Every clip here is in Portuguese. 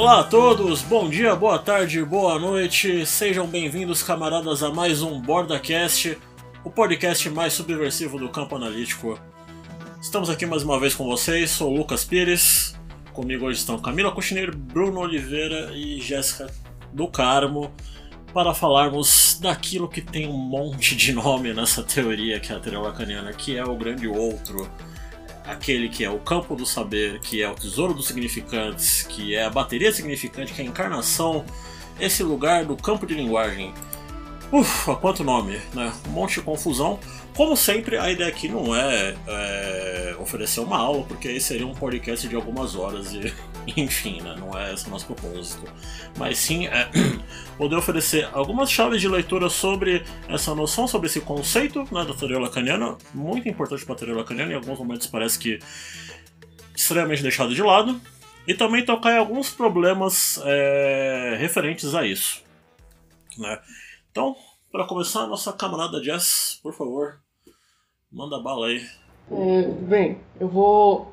Olá a todos, bom dia, boa tarde, boa noite, sejam bem-vindos, camaradas, a mais um BordaCast, o podcast mais subversivo do campo analítico. Estamos aqui mais uma vez com vocês, sou o Lucas Pires, comigo hoje estão Camila Cuxineiro, Bruno Oliveira e Jéssica do Carmo, para falarmos daquilo que tem um monte de nome nessa teoria que é a teoria lacaniana, que é o grande outro aquele que é o campo do saber, que é o tesouro dos significantes, que é a bateria significante, que é a encarnação, esse lugar do campo de linguagem. Ufa, quanto nome, né? Um monte de confusão. Como sempre, a ideia aqui não é, é oferecer uma aula, porque aí seria um podcast de algumas horas e, enfim, né? não é esse o nosso propósito. Mas sim é poder oferecer algumas chaves de leitura sobre essa noção, sobre esse conceito né, da teoria lacaniana, muito importante para a teoria lacaniana, em alguns momentos parece que extremamente deixado de lado, e também tocar em alguns problemas é, referentes a isso. Né? Então, para começar, nossa camarada Jess, por favor, Manda bala aí. É, bem, eu vou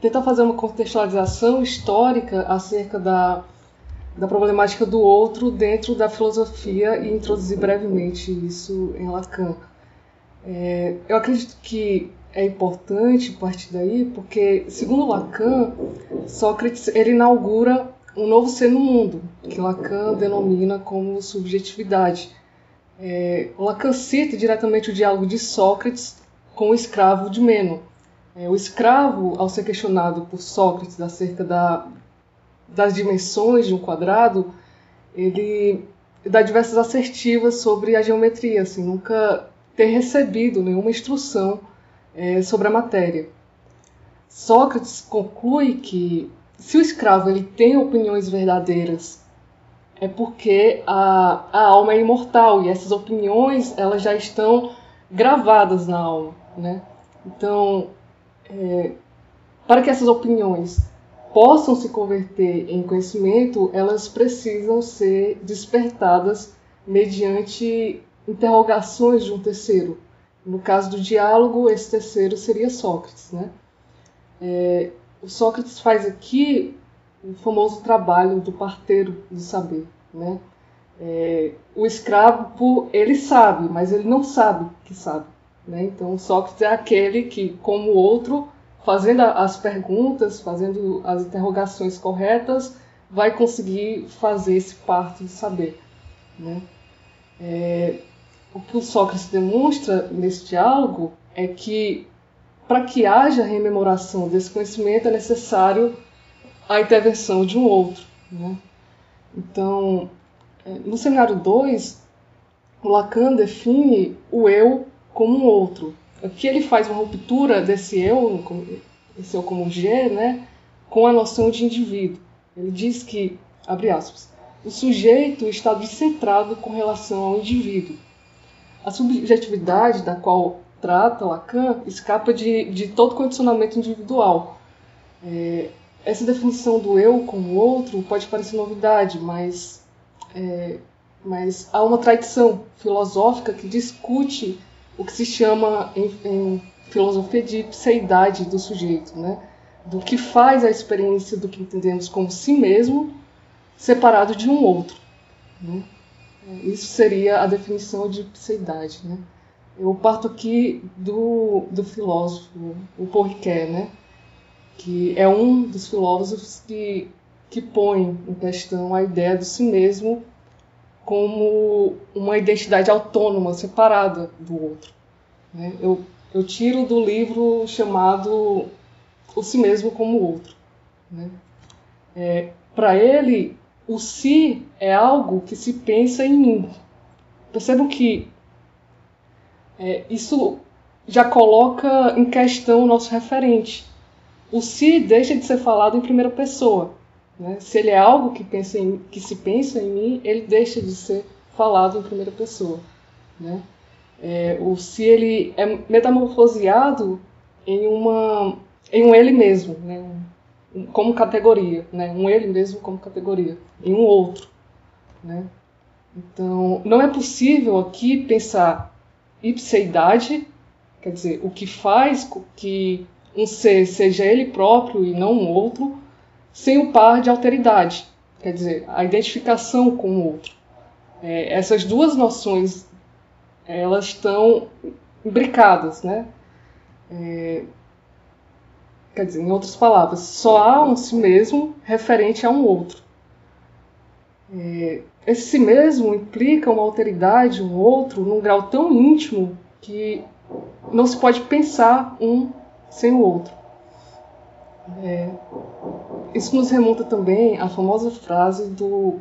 tentar fazer uma contextualização histórica acerca da, da problemática do outro dentro da filosofia e introduzir brevemente isso em Lacan. É, eu acredito que é importante partir daí, porque, segundo Lacan, Sócrates ele inaugura um novo ser no mundo, que Lacan denomina como subjetividade. É, Lacan cita diretamente o diálogo de Sócrates com o escravo de Meno. É, o escravo, ao ser questionado por Sócrates acerca da, das dimensões de um quadrado, ele dá diversas assertivas sobre a geometria, assim, nunca ter recebido nenhuma instrução é, sobre a matéria. Sócrates conclui que se o escravo ele tem opiniões verdadeiras, é porque a, a alma é imortal e essas opiniões elas já estão gravadas na alma. Né? Então, é, para que essas opiniões possam se converter em conhecimento, elas precisam ser despertadas mediante interrogações de um terceiro. No caso do diálogo, esse terceiro seria Sócrates. Né? É, o Sócrates faz aqui o famoso trabalho do parteiro do saber. Né? É, o escravo, ele sabe, mas ele não sabe que sabe. Né? Então, Sócrates é aquele que, como o outro, fazendo as perguntas, fazendo as interrogações corretas, vai conseguir fazer esse parto de saber. Né? É, o que o Sócrates demonstra nesse diálogo é que, para que haja rememoração desse conhecimento, é necessário a intervenção de um outro. Né? Então, é, no seminário 2, Lacan define o eu como um outro. Aqui ele faz uma ruptura desse eu, esse eu como G, né, com a noção de indivíduo. Ele diz que, abre aspas, o sujeito está descentrado com relação ao indivíduo. A subjetividade da qual trata Lacan escapa de, de todo condicionamento individual. É, essa definição do eu como outro pode parecer novidade, mas, é, mas há uma tradição filosófica que discute o que se chama em, em filosofia de pseidade do sujeito, né? do que faz a experiência do que entendemos como si mesmo separado de um outro. Né? Isso seria a definição de pseidade. Né? Eu parto aqui do, do filósofo, o Ricoeur, né? que é um dos filósofos que, que põe em questão a ideia do si mesmo como uma identidade autônoma, separada do outro. Né? Eu, eu tiro do livro chamado O Si Mesmo como Outro. Né? É, Para ele, o si é algo que se pensa em mim. Percebam que é, isso já coloca em questão o nosso referente. O si deixa de ser falado em primeira pessoa. Né? Se ele é algo que, pensa em, que se pensa em mim, ele deixa de ser falado em primeira pessoa. Né? É, o se ele é metamorfoseado em, uma, em um ele mesmo, né? Um, como categoria, né? um ele mesmo como categoria, em um outro. Né? Então, não é possível aqui pensar ipseidade, quer dizer, o que faz que um ser seja ele próprio e não um outro, sem o par de alteridade, quer dizer, a identificação com o outro. É, essas duas noções elas estão imbricadas, né? É, quer dizer, em outras palavras, só há um si mesmo referente a um outro. É, esse si mesmo implica uma alteridade, um outro, num grau tão íntimo que não se pode pensar um sem o outro. É, isso nos remonta também à famosa frase do.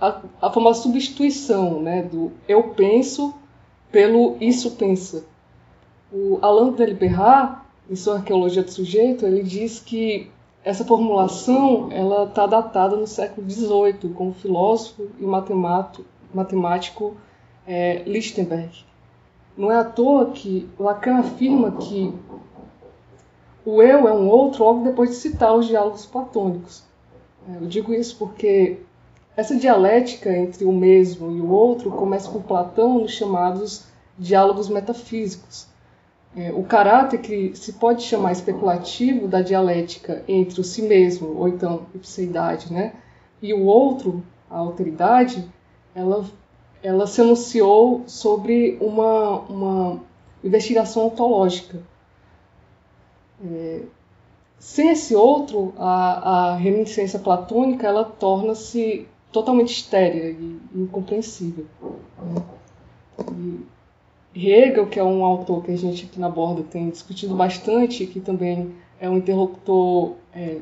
a, a famosa substituição né, do eu penso pelo isso pensa. O Alain Delibérard, em sua Arqueologia do Sujeito, ele diz que essa formulação ela está datada no século XVIII, com o filósofo e matemático, é, Lichtenberg. Não é à toa que Lacan afirma que o eu é um outro logo depois de citar os diálogos platônicos. É, eu digo isso porque essa dialética entre o mesmo e o outro começa por Platão nos chamados diálogos metafísicos. É, o caráter que se pode chamar especulativo da dialética entre o si mesmo, ou então ipseidade, né, e o outro, a alteridade, ela ela se anunciou sobre uma, uma investigação ontológica. É, sem esse outro, a, a reminiscência platônica ela torna-se totalmente estéril e incompreensível. Né? E Hegel, que é um autor que a gente aqui na Borda tem discutido bastante, que também é um interlocutor é,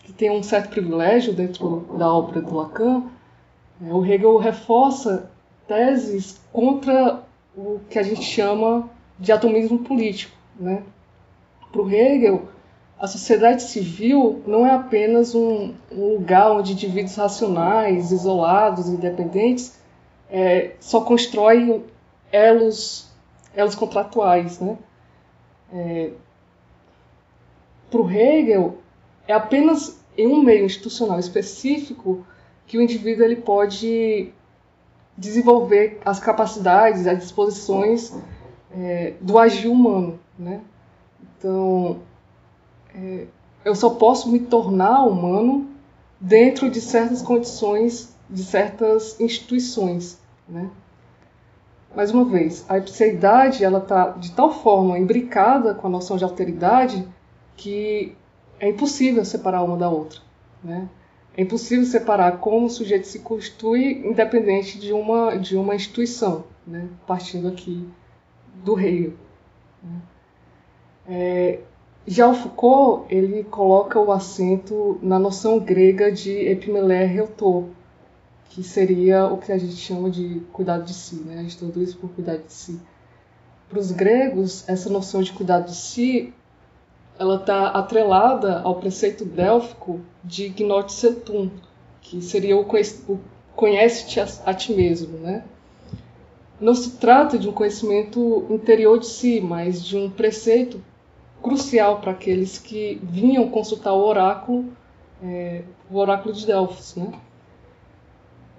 que tem um certo privilégio dentro da obra do Lacan, é, o Hegel reforça teses contra o que a gente chama de atomismo político. Né? Para o Hegel, a sociedade civil não é apenas um, um, lugar onde indivíduos racionais, isolados, independentes, é, só constroem elos, elos contratuais. Né? É, Para o Hegel, é apenas em um meio institucional específico que o indivíduo ele pode desenvolver as capacidades, as disposições é, do agir humano, né? Então, é, eu só posso me tornar humano dentro de certas condições, de certas instituições, né? Mais uma vez, a ipseidade ela está de tal forma imbricada com a noção de alteridade que é impossível separar uma da outra, né? É impossível separar como o sujeito se constitui independente de uma, de uma instituição, né? partindo aqui do Hegel. Né? É, já o Foucault ele coloca o acento na noção grega de epimelé reutor, que seria o que a gente chama de cuidado de si, né? a gente traduz por cuidado de si. Para os gregos, essa noção de cuidado de si ela está atrelada ao preceito délfico de Gnot Setum, que seria o conhece-te a, ti mesmo, né? Não se trata de um conhecimento interior de si, mas de um preceito crucial para aqueles que vinham consultar o oráculo, é, o oráculo de Delfos, né?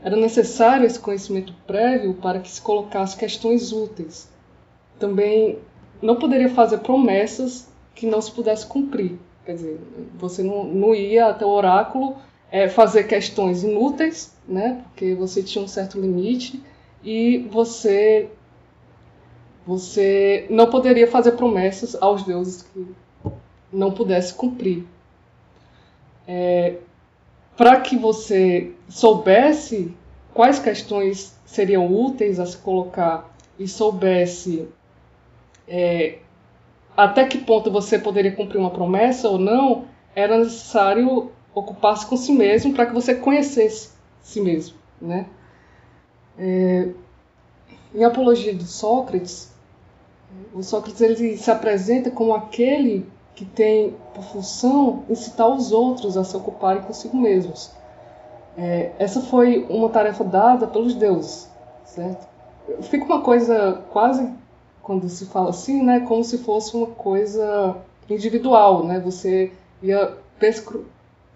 Era necessário esse conhecimento prévio para que se colocasse questões úteis. Também não poderia fazer promessas que não se pudesse cumprir. Quer dizer, você não, não ia até o oráculo é, fazer questões inúteis, né? Porque você tinha um certo limite e você você não poderia fazer promessas aos deuses que não pudesse cumprir. É, Para que você soubesse quais questões seriam úteis a se colocar e soubesse é, até que ponto você poderia cumprir uma promessa ou não, era necessário ocupar-se com si mesmo para que você conhecesse si mesmo, né? É, em Apologia de Sócrates, o Sócrates ele se apresenta como aquele que tem por função incitar os outros a se ocuparem consigo mesmos. É, essa foi uma tarefa dada pelos deuses, certo? Fica uma coisa quase quando se fala assim, né, como se fosse uma coisa individual, né? Você ia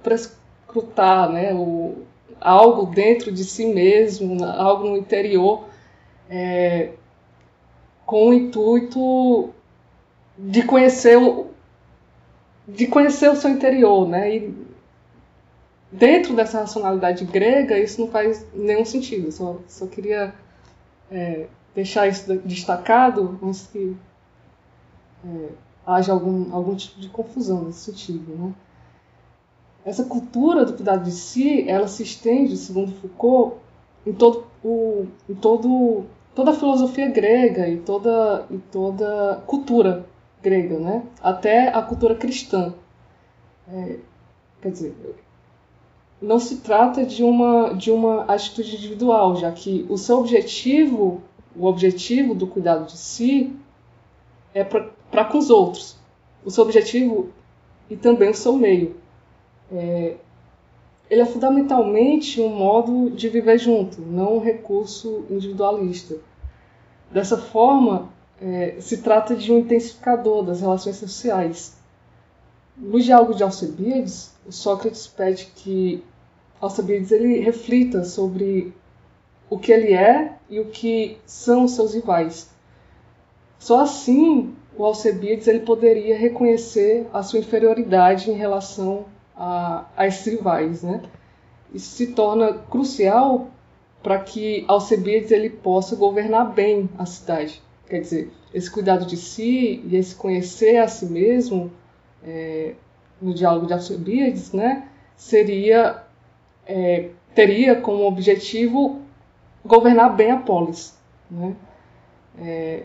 prescrutar, né, o, algo dentro de si mesmo, algo no interior, é, com o intuito de conhecer o, de conhecer o seu interior, né? E dentro dessa racionalidade grega, isso não faz nenhum sentido. Só, só queria é, deixar isso destacado antes que é, haja algum, algum tipo de confusão nesse sentido. Né? Essa cultura do cuidado de si, ela se estende, segundo Foucault, em todo o, em todo, toda a filosofia grega e toda, e toda cultura grega, né? até a cultura cristã. É, quer dizer, não se trata de uma, de uma atitude individual, já que o seu objetivo, o objetivo do cuidado de si, é para com os outros. O seu objetivo e também o seu meio. É, ele é fundamentalmente um modo de viver junto, não um recurso individualista. Dessa forma, é, se trata de um intensificador das relações sociais. No diálogo de Alcebiades, o Sócrates pede que Alcibiades ele reflita sobre o que ele é e o que são os seus rivais. Só assim o Alcebiades ele poderia reconhecer a sua inferioridade em relação a, a esses rivais. Né? Isso se torna crucial para que Alcebiades ele possa governar bem a cidade. Quer dizer, esse cuidado de si e esse conhecer a si mesmo é, no diálogo de Alcebiades, né, seria é, teria como objetivo governar bem a polis. Né? É,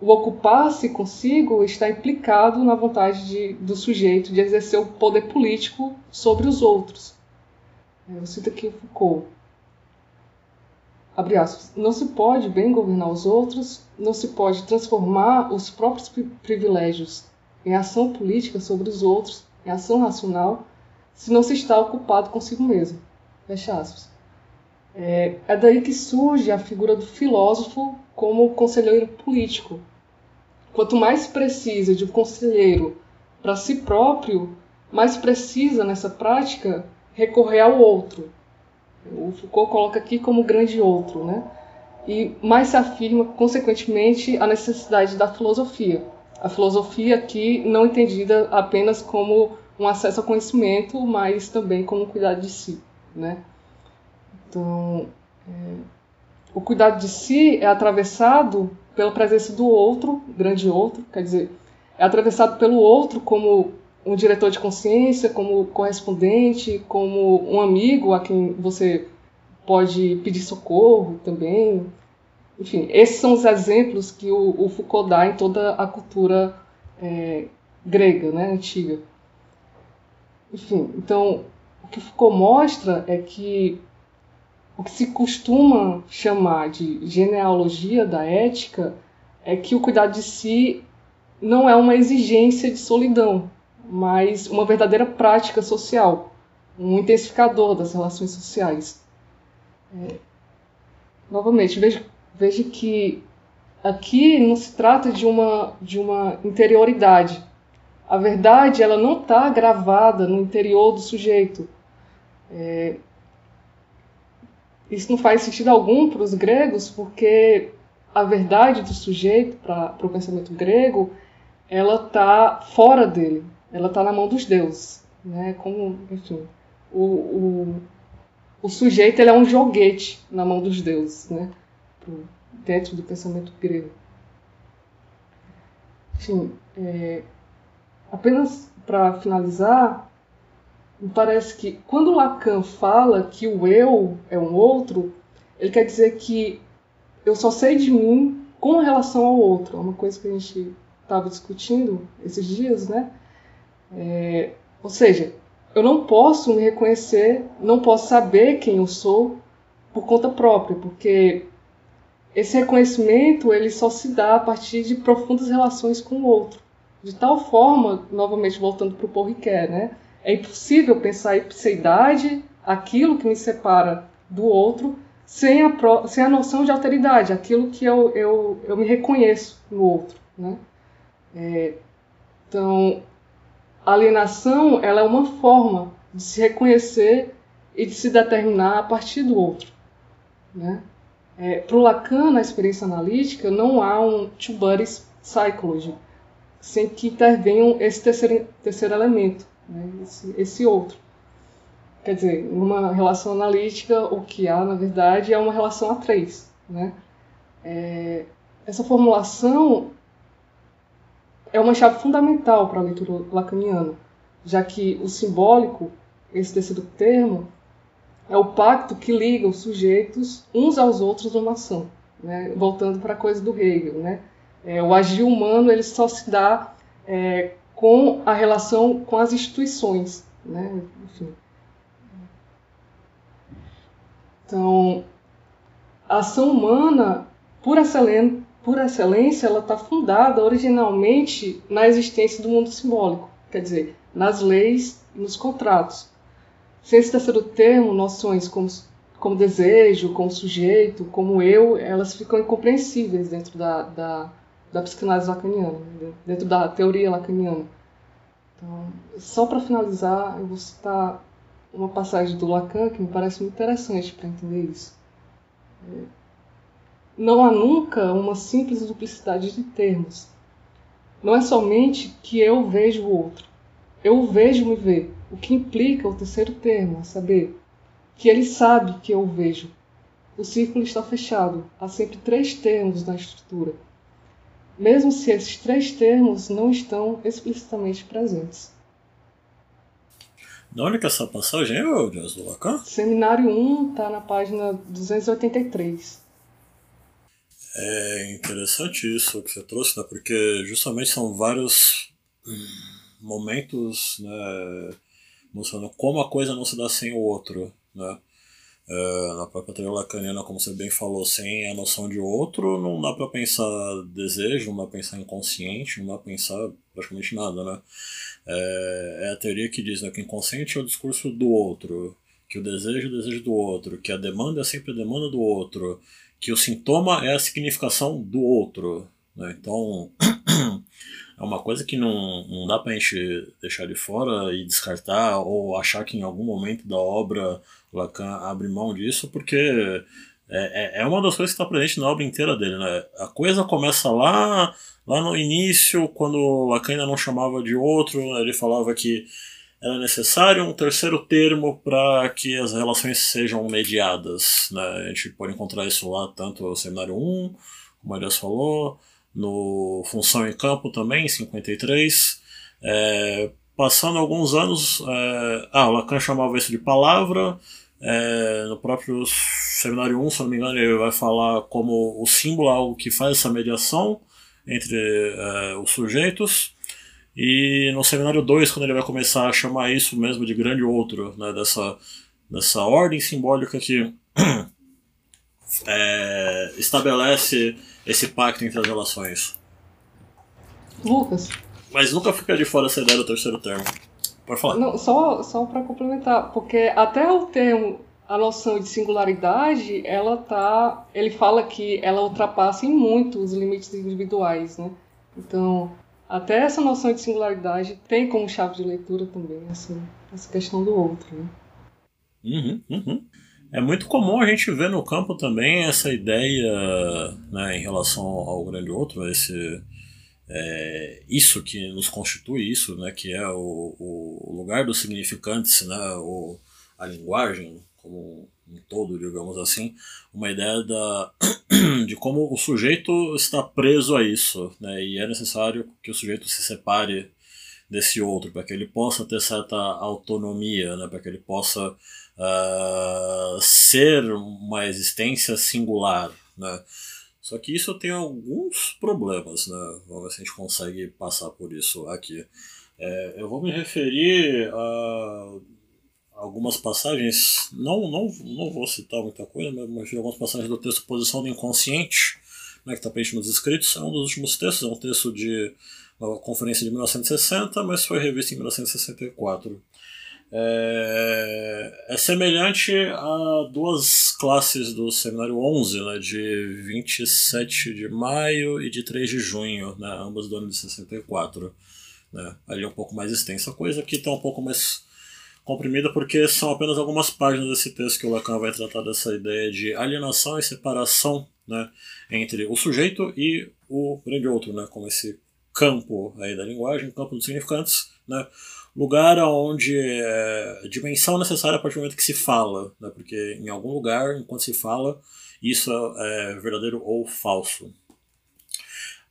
o ocupar-se consigo está implicado na vontade de, do sujeito de exercer o poder político sobre os outros. Eu cito aqui Foucault. Abre aspas. Não se pode bem governar os outros, não se pode transformar os próprios privilégios em ação política sobre os outros, em ação racional, se não se está ocupado consigo mesmo. Fecha aspas. É, é daí que surge a figura do filósofo como conselheiro político. Quanto mais precisa de um conselheiro para si próprio, mais precisa nessa prática recorrer ao outro. O Foucault coloca aqui como grande outro, né? E mais se afirma, consequentemente, a necessidade da filosofia. A filosofia aqui não entendida apenas como um acesso ao conhecimento, mas também como cuidar de si, né? Então, é, o cuidado de si é atravessado pela presença do outro, grande outro, quer dizer, é atravessado pelo outro como um diretor de consciência, como correspondente, como um amigo a quem você pode pedir socorro também. Enfim, esses são os exemplos que o, o Foucault dá em toda a cultura é, grega, né, antiga. Enfim, então, o que Foucault mostra é que o que se costuma chamar de genealogia da ética é que o cuidado de si não é uma exigência de solidão, mas uma verdadeira prática social, um intensificador das relações sociais. É, novamente, veja, veja que aqui não se trata de uma, de uma interioridade, a verdade ela não está gravada no interior do sujeito. É, isso não faz sentido algum para os gregos, porque a verdade do sujeito, para o pensamento grego, ela está fora dele, ela está na mão dos deuses. Né? Como, enfim, o, o, o sujeito ele é um joguete na mão dos deuses, né? dentro do pensamento grego. Enfim, é, Apenas para finalizar, me parece que quando Lacan fala que o eu é um outro, ele quer dizer que eu só sei de mim com relação ao outro. É uma coisa que a gente estava discutindo esses dias, né? É, ou seja, eu não posso me reconhecer, não posso saber quem eu sou por conta própria, porque esse reconhecimento ele só se dá a partir de profundas relações com o outro. De tal forma, novamente voltando para o Paul né? É impossível pensar a ipseidade, aquilo que me separa do outro, sem a, sem a noção de alteridade, aquilo que eu, eu, eu me reconheço no outro. Né? É, então, a alienação ela é uma forma de se reconhecer e de se determinar a partir do outro. Né? É, Para o Lacan, na experiência analítica, não há um two-body psychology sem que intervenham esse terceiro, terceiro elemento, né? esse, esse outro. Quer dizer, numa relação analítica, o que há, na verdade, é uma relação a três. Né? É, essa formulação é uma chave fundamental para a leitura lacaniana, já que o simbólico, esse terceiro termo, é o pacto que liga os sujeitos uns aos outros numa ação. Né? Voltando para a coisa do Hegel. Né? É, o agir humano ele só se dá é, com a relação com as instituições. Né? Enfim. Então, a ação humana, por excelência, por excelência ela está fundada originalmente na existência do mundo simbólico, quer dizer, nas leis e nos contratos. Sem esse terceiro termo, noções como, como desejo, como sujeito, como eu, elas ficam incompreensíveis dentro da, da, da psicanálise lacaniana, né? dentro da teoria lacaniana. Então, só para finalizar, eu vou citar uma passagem do Lacan que me parece muito interessante para entender isso. Não há nunca uma simples duplicidade de termos. Não é somente que eu vejo o outro. Eu o vejo me ver, o que implica o terceiro termo, a saber, que ele sabe que eu o vejo. O círculo está fechado, há sempre três termos na estrutura, mesmo se esses três termos não estão explicitamente presentes. Da onde que essa passagem é, Deus do Lacan? Seminário 1 está na página 283. É interessante isso que você trouxe, né? Porque justamente são vários momentos, né? Mostrando como a coisa não se dá sem o outro, né? É, na própria teoria lacaniana, como você bem falou, sem a noção de outro, não dá para pensar desejo, não dá para pensar inconsciente, não dá para pensar praticamente nada, né? É, é, a teoria que diz né, que o inconsciente é o discurso do outro, que o desejo é o desejo do outro, que a demanda é sempre a demanda do outro, que o sintoma é a significação do outro. Né? Então, é uma coisa que não, não dá pra gente deixar de fora e descartar ou achar que em algum momento da obra Lacan abre mão disso, porque é, é, é uma das coisas que está presente na obra inteira dele. Né? A coisa começa lá, lá no início, quando Lacan ainda não chamava de outro, ele falava que era necessário um terceiro termo para que as relações sejam mediadas. Né? A gente pode encontrar isso lá tanto no seminário 1, como a falou, no Função em Campo também, em 53. É, passando alguns anos, é, ah, Lacan chamava isso de palavra, é, no próprio seminário 1, se não me engano, ele vai falar como o símbolo é algo que faz essa mediação entre é, os sujeitos. E no seminário 2, quando ele vai começar a chamar isso mesmo de grande outro, né, dessa, dessa ordem simbólica que é, estabelece esse pacto entre as relações. Lucas. Mas nunca fica de fora essa ideia do terceiro termo. Pode falar. Não, só só para complementar, porque até o termo, a noção de singularidade, ela tá, ele fala que ela ultrapassa em muito os limites individuais, né? Então, até essa noção de singularidade tem como chave de leitura também essa, essa questão do outro. Né? Uhum, uhum. É muito comum a gente ver no campo também essa ideia né, em relação ao grande outro, esse, é, isso que nos constitui isso, né, que é o, o lugar dos significantes, né, o, a linguagem como um todo, digamos assim, uma ideia da, de como o sujeito está preso a isso, né, e é necessário que o sujeito se separe desse outro, para que ele possa ter certa autonomia, né, para que ele possa uh, ser uma existência singular. Né. Só que isso tem alguns problemas, né? Vamos ver se a gente consegue passar por isso aqui. É, eu vou me referir a algumas passagens, não, não, não vou citar muita coisa, mas algumas passagens do texto Posição do Inconsciente, né, que está presente nos escritos, é um dos últimos textos, é um texto de uma conferência de 1960, mas foi revisto em 1964. É, é semelhante a duas classes do seminário 11, né, de 27 de maio e de 3 de junho, né, ambas do ano de 64. Né, ali é um pouco mais extensa coisa, aqui está um pouco mais comprimida porque são apenas algumas páginas desse texto que o Lacan vai tratar dessa ideia de alienação e separação né, entre o sujeito e o grande outro, né, como esse campo aí da linguagem, campo dos significantes, né, lugar onde é dimensão necessária a partir do momento que se fala, né? porque em algum lugar, enquanto se fala, isso é verdadeiro ou falso.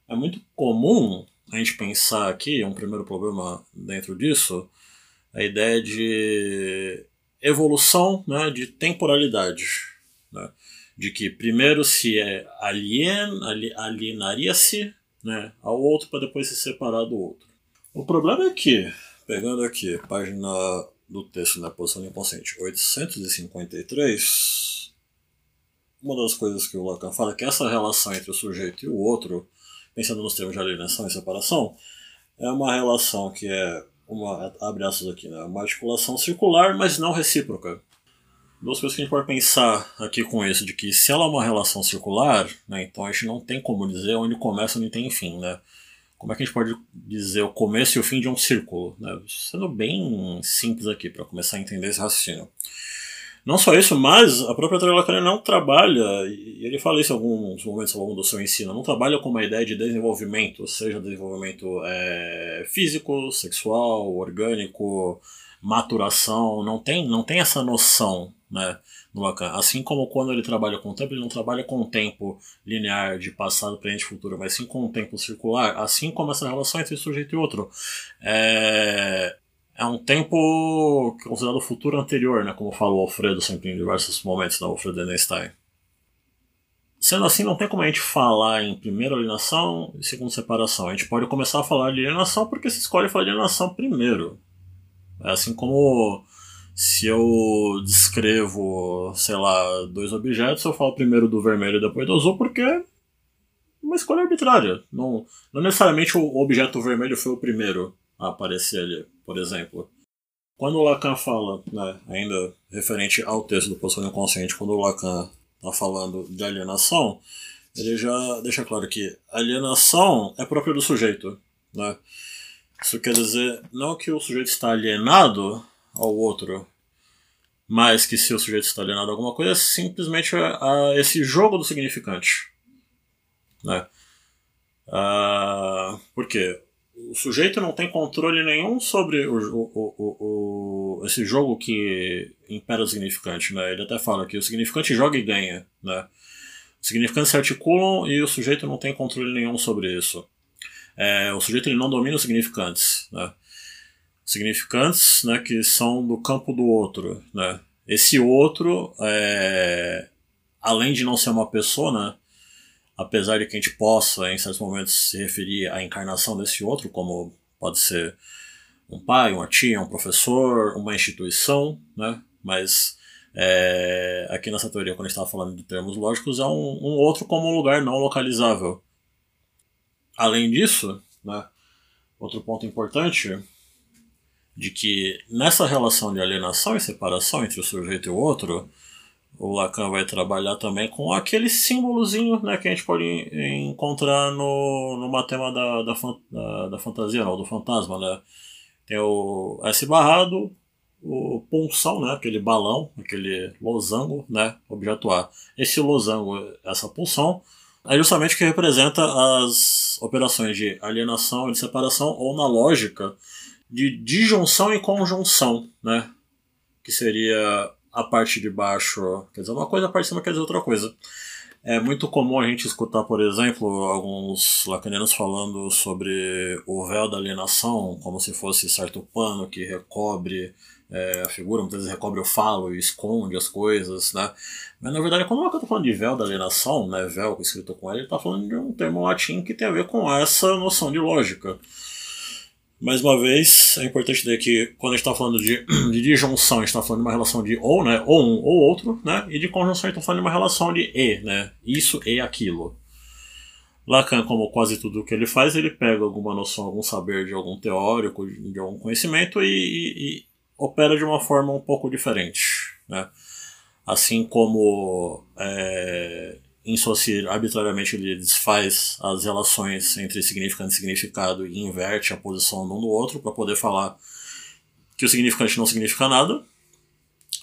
É muito comum a gente pensar aqui, um primeiro problema dentro disso, a ideia de evolução né, de temporalidade. Né? De que primeiro se é alien, alienaria-se né, ao outro para depois se separar do outro. O problema é que, pegando aqui, página do texto na posição inconsciente 853, uma das coisas que o Lacan fala é que essa relação entre o sujeito e o outro, pensando nos termos de alienação e separação, é uma relação que é uma, abre aspas aqui, né, uma articulação circular, mas não recíproca. Duas coisas que a gente pode pensar aqui com isso, de que se ela é uma relação circular, né, então a gente não tem como dizer onde começa e onde tem fim, né? Como é que a gente pode dizer o começo e o fim de um círculo? Né? Sendo bem simples aqui, para começar a entender esse raciocínio. Não só isso, mas a própria teoria lacaniana não trabalha, e ele fala isso em alguns momentos ao longo do seu ensino, não trabalha com uma ideia de desenvolvimento, seja desenvolvimento é, físico, sexual, orgânico, maturação, não tem, não tem essa noção né, no Lacan. Assim como quando ele trabalha com o tempo, ele não trabalha com o tempo linear de passado, presente e futuro, mas sim com o tempo circular, assim como essa relação entre sujeito e outro. É, é um tempo considerado o futuro anterior, né, como falou o Alfredo sempre em diversos momentos, né, Alfredo Einstein. Sendo assim, não tem como a gente falar em primeira alienação e segunda separação. A gente pode começar a falar de alienação porque se escolhe falar de alienação primeiro. É assim como se eu descrevo, sei lá, dois objetos, eu falo primeiro do vermelho e depois do azul porque é uma escolha arbitrária. Não, não necessariamente o objeto vermelho foi o primeiro a aparecer ali por exemplo. Quando o Lacan fala, né, ainda referente ao texto do Posição Inconsciente, quando o Lacan está falando de alienação, ele já deixa claro que alienação é própria do sujeito. Né? Isso quer dizer não que o sujeito está alienado ao outro, mas que se o sujeito está alienado a alguma coisa, é simplesmente a, a esse jogo do significante. Né? Uh, por quê? O sujeito não tem controle nenhum sobre o, o, o, esse jogo que impera o significante. Né? Ele até fala que o significante joga e ganha. Né? Os significantes se articulam e o sujeito não tem controle nenhum sobre isso. É, o sujeito ele não domina os significantes. Né? Significantes né, que são do campo do outro. Né? Esse outro, é, além de não ser uma pessoa, né, apesar de que a gente possa, em certos momentos, se referir à encarnação desse outro, como pode ser um pai, uma tia, um professor, uma instituição, né? Mas é, aqui nessa teoria, quando a gente estava falando de termos lógicos, é um, um, outro como um lugar não localizável. Além disso, né, outro ponto importante de que nessa relação de alienação e separação entre o sujeito e o outro, o Lacan vai trabalhar também com aquele símbolozinho né, que a gente pode encontrar no, no matema da, da, da, da fantasia, não, do fantasma. Né? Tem o S barrado, o punção, né, aquele balão, aquele losango, né, objeto A. Esse losango, essa punção, é justamente o que representa as operações de alienação e de separação, ou na lógica de disjunção e conjunção, né, que seria a parte de baixo quer dizer uma coisa, a parte de cima quer dizer outra coisa. É muito comum a gente escutar, por exemplo, alguns lacanianos falando sobre o véu da alienação, como se fosse certo pano que recobre é, a figura, muitas vezes recobre o falo e esconde as coisas, né? Mas na verdade, quando o Lacan está falando de véu da alienação, né, véu escrito com ele, ele está falando de um termo latim que tem a ver com essa noção de lógica. Mais uma vez, é importante dizer que quando a gente está falando de, de disjunção, a gente está falando de uma relação de ou, né? Ou um ou outro, né? E de conjunção, a gente está falando de uma relação de e, né? Isso e aquilo. Lacan, como quase tudo que ele faz, ele pega alguma noção, algum saber de algum teórico, de algum conhecimento e, e, e opera de uma forma um pouco diferente, né? Assim como é, em Saussure, arbitrariamente ele desfaz as relações entre significante e significado e inverte a posição de um do outro para poder falar que o significante não significa nada.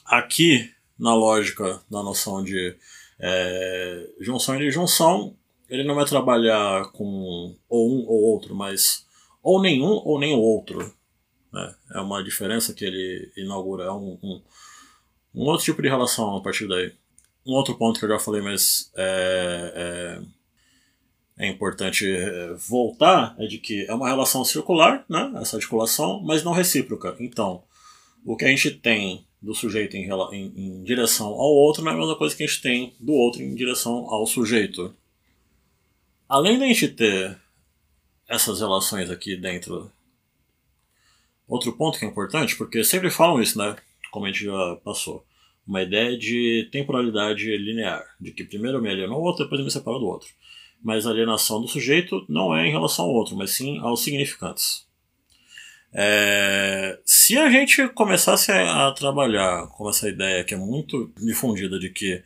Aqui, na lógica da noção de é, junção e disjunção, ele não vai trabalhar com ou um ou outro, mas ou nenhum ou nem o outro. Né? É uma diferença que ele inaugura, é um, um, um, outro tipo de relação a partir daí. Um outro ponto que eu já falei, mas é, é, é importante é, voltar, é de que é uma relação circular, né? essa articulação, mas não recíproca. Então, o que a gente tem do sujeito em, em, em, direção ao outro não é a mesma coisa que a gente tem do outro em direção ao sujeito. Além da gente ter essas relações aqui dentro. Outro ponto que é importante, porque sempre falam isso, né? Como a gente já passou. Uma ideia de temporalidade linear, de que primeiro eu me alieno ao outro, depois eu me separo do outro. Mas a alienação do sujeito não é em relação ao outro, mas sim aos significantes. É, se a gente começasse a, trabalhar com essa ideia que é muito difundida de que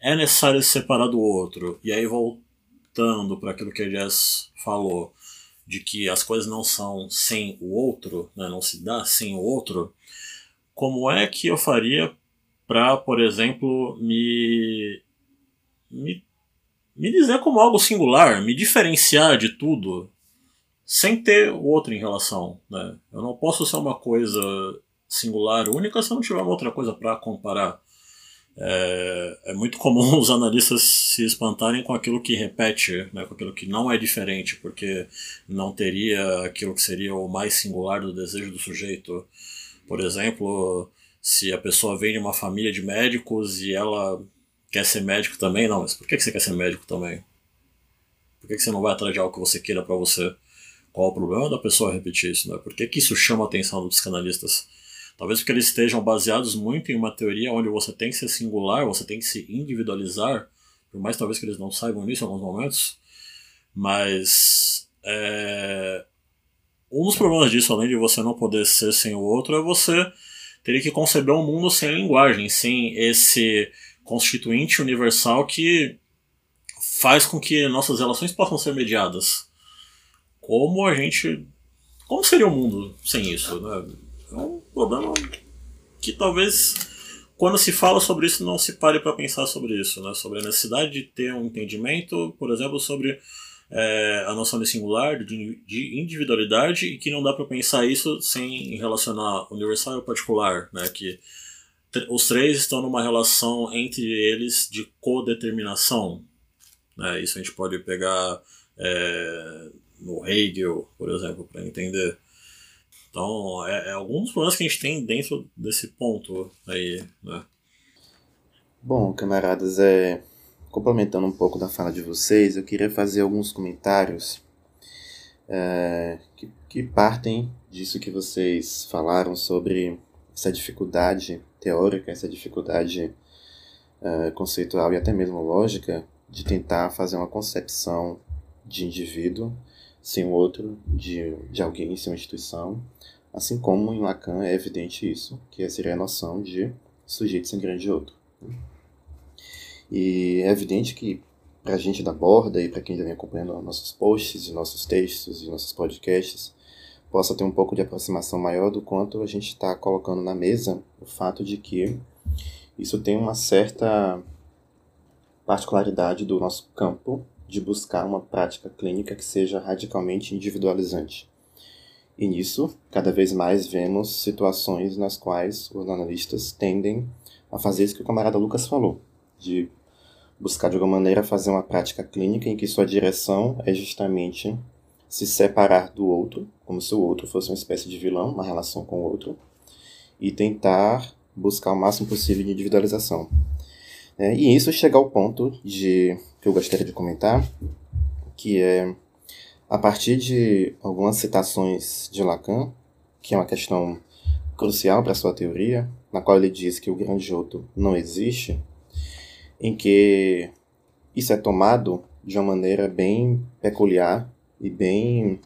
é necessário se separar do outro, e aí voltando para aquilo que a Jess falou, de que as coisas não são sem o outro, né, não se dá sem o outro, como é que eu faria para, por exemplo, me, me, me dizer como algo singular, me diferenciar de tudo, sem ter outro em relação. Né? Eu não posso ser uma coisa singular, única, se eu não tiver outra coisa para comparar. É, é, muito comum os analistas se espantarem com aquilo que repete, né, com aquilo que não é diferente, porque não teria aquilo que seria o mais singular do desejo do sujeito. Por exemplo, se a pessoa vem de uma família de médicos e ela quer ser médico também, não, mas por que você quer ser médico também? Por que você não vai atrás de algo que você queira para você? Qual o problema da pessoa repetir isso? Né? Por que, que isso chama a atenção dos psicanalistas? Talvez porque eles estejam baseados muito em uma teoria onde você tem que ser singular, você tem que se individualizar, por mais talvez que eles não saibam nisso em alguns momentos. Mas é, um dos problemas disso, além de você não poder ser sem o outro, é você ter que conceber um mundo sem linguagem, sem esse constituinte universal que faz com que nossas relações possam ser mediadas. Como a gente. Como seria o mundo sem isso? Né? É um problema que talvez quando se fala sobre isso não se pare para pensar sobre isso, né? Sobre a necessidade de ter um entendimento, por exemplo, sobre é, a noção de singular, de, de individualidade e que não dá para pensar isso sem relacionar universal e particular, né? Que os três estão numa relação entre eles de codeterminação. Né? Isso a gente pode pegar é, no Hegel, por exemplo, para entender. Então, é, é, alguns problemas que a gente tem dentro desse ponto aí, né? Bom, camaradas, é, complementando um pouco da fala de vocês, eu queria fazer alguns comentários é, que, que partem disso que vocês falaram sobre essa dificuldade teórica, essa dificuldade é, conceitual e até mesmo lógica de tentar fazer uma concepção de indivíduo sem o outro, de, de alguém, sem uma instituição, assim como em Lacan é evidente isso, que seria a noção de sujeito sem grande outro. E é evidente que para a gente da borda e para quem já vem acompanhando nossos posts, nossos textos e nossos podcasts, possa ter um pouco de aproximação maior do quanto a gente está colocando na mesa o fato de que isso tem uma certa particularidade do nosso campo de buscar uma prática clínica que seja radicalmente individualizante. E nisso, cada vez mais vemos situações nas quais os analistas tendem a fazer isso que o camarada Lucas falou, de buscar de alguma maneira fazer uma prática clínica em que sua direção é justamente se separar do outro, como se o outro fosse uma espécie de vilão, uma relação com o outro, e tentar buscar o máximo possível de individualização. É, e isso chega ao ponto de que eu gostaria de comentar, que é a partir de algumas citações de Lacan, que é uma questão crucial para sua teoria, na qual ele diz que o grande outro não existe, em que isso é tomado de uma maneira bem peculiar e bem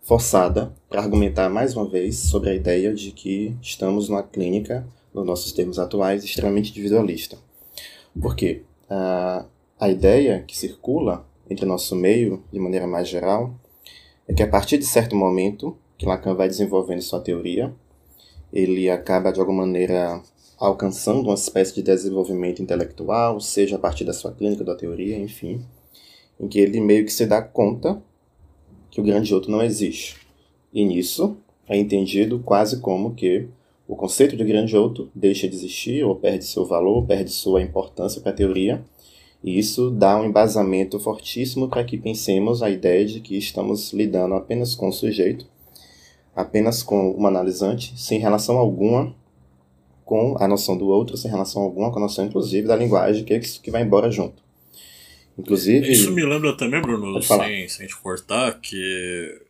forçada para argumentar mais uma vez sobre a ideia de que estamos numa clínica, nos nossos termos atuais, extremamente individualista. Porque a, a ideia que circula entre nosso meio, de maneira mais geral, é que a partir de certo momento que Lacan vai desenvolvendo sua teoria, ele acaba de alguma maneira alcançando uma espécie de desenvolvimento intelectual, seja a partir da sua clínica da teoria, enfim, em que ele meio que se dá conta que o grande outro não existe. E nisso, é entendido quase como que o conceito de grande outro deixa de existir ou perde seu valor, perde sua importância para a teoria, e isso dá um embasamento fortíssimo para que pensemos a ideia de que estamos lidando apenas com o sujeito, apenas com uma analisante, sem relação alguma com a noção do outro, sem relação alguma com a noção, inclusive, da linguagem, que é isso que vai embora junto. Inclusive. Isso me lembra também, Bruno, sem, sem te cortar, que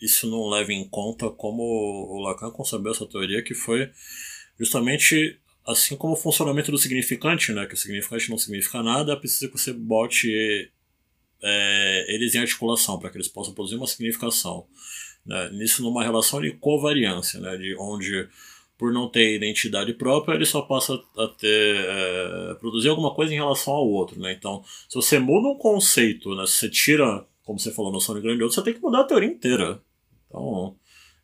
isso não leva em conta como o Lacan concebeu essa teoria, que foi justamente assim como o funcionamento do significante, né? Que o significante não significa nada, precisa que você bote é, eles em articulação para que eles possam produzir uma significação. Né? Nisso numa relação de covariância, né? De onde por não ter identidade própria, ele só passa a ter é, produzir alguma coisa em relação ao outro, né? Então, se você muda um conceito, né? Se você tira, como você falou, a noção de grande outro, você tem que mudar a teoria inteira. Então,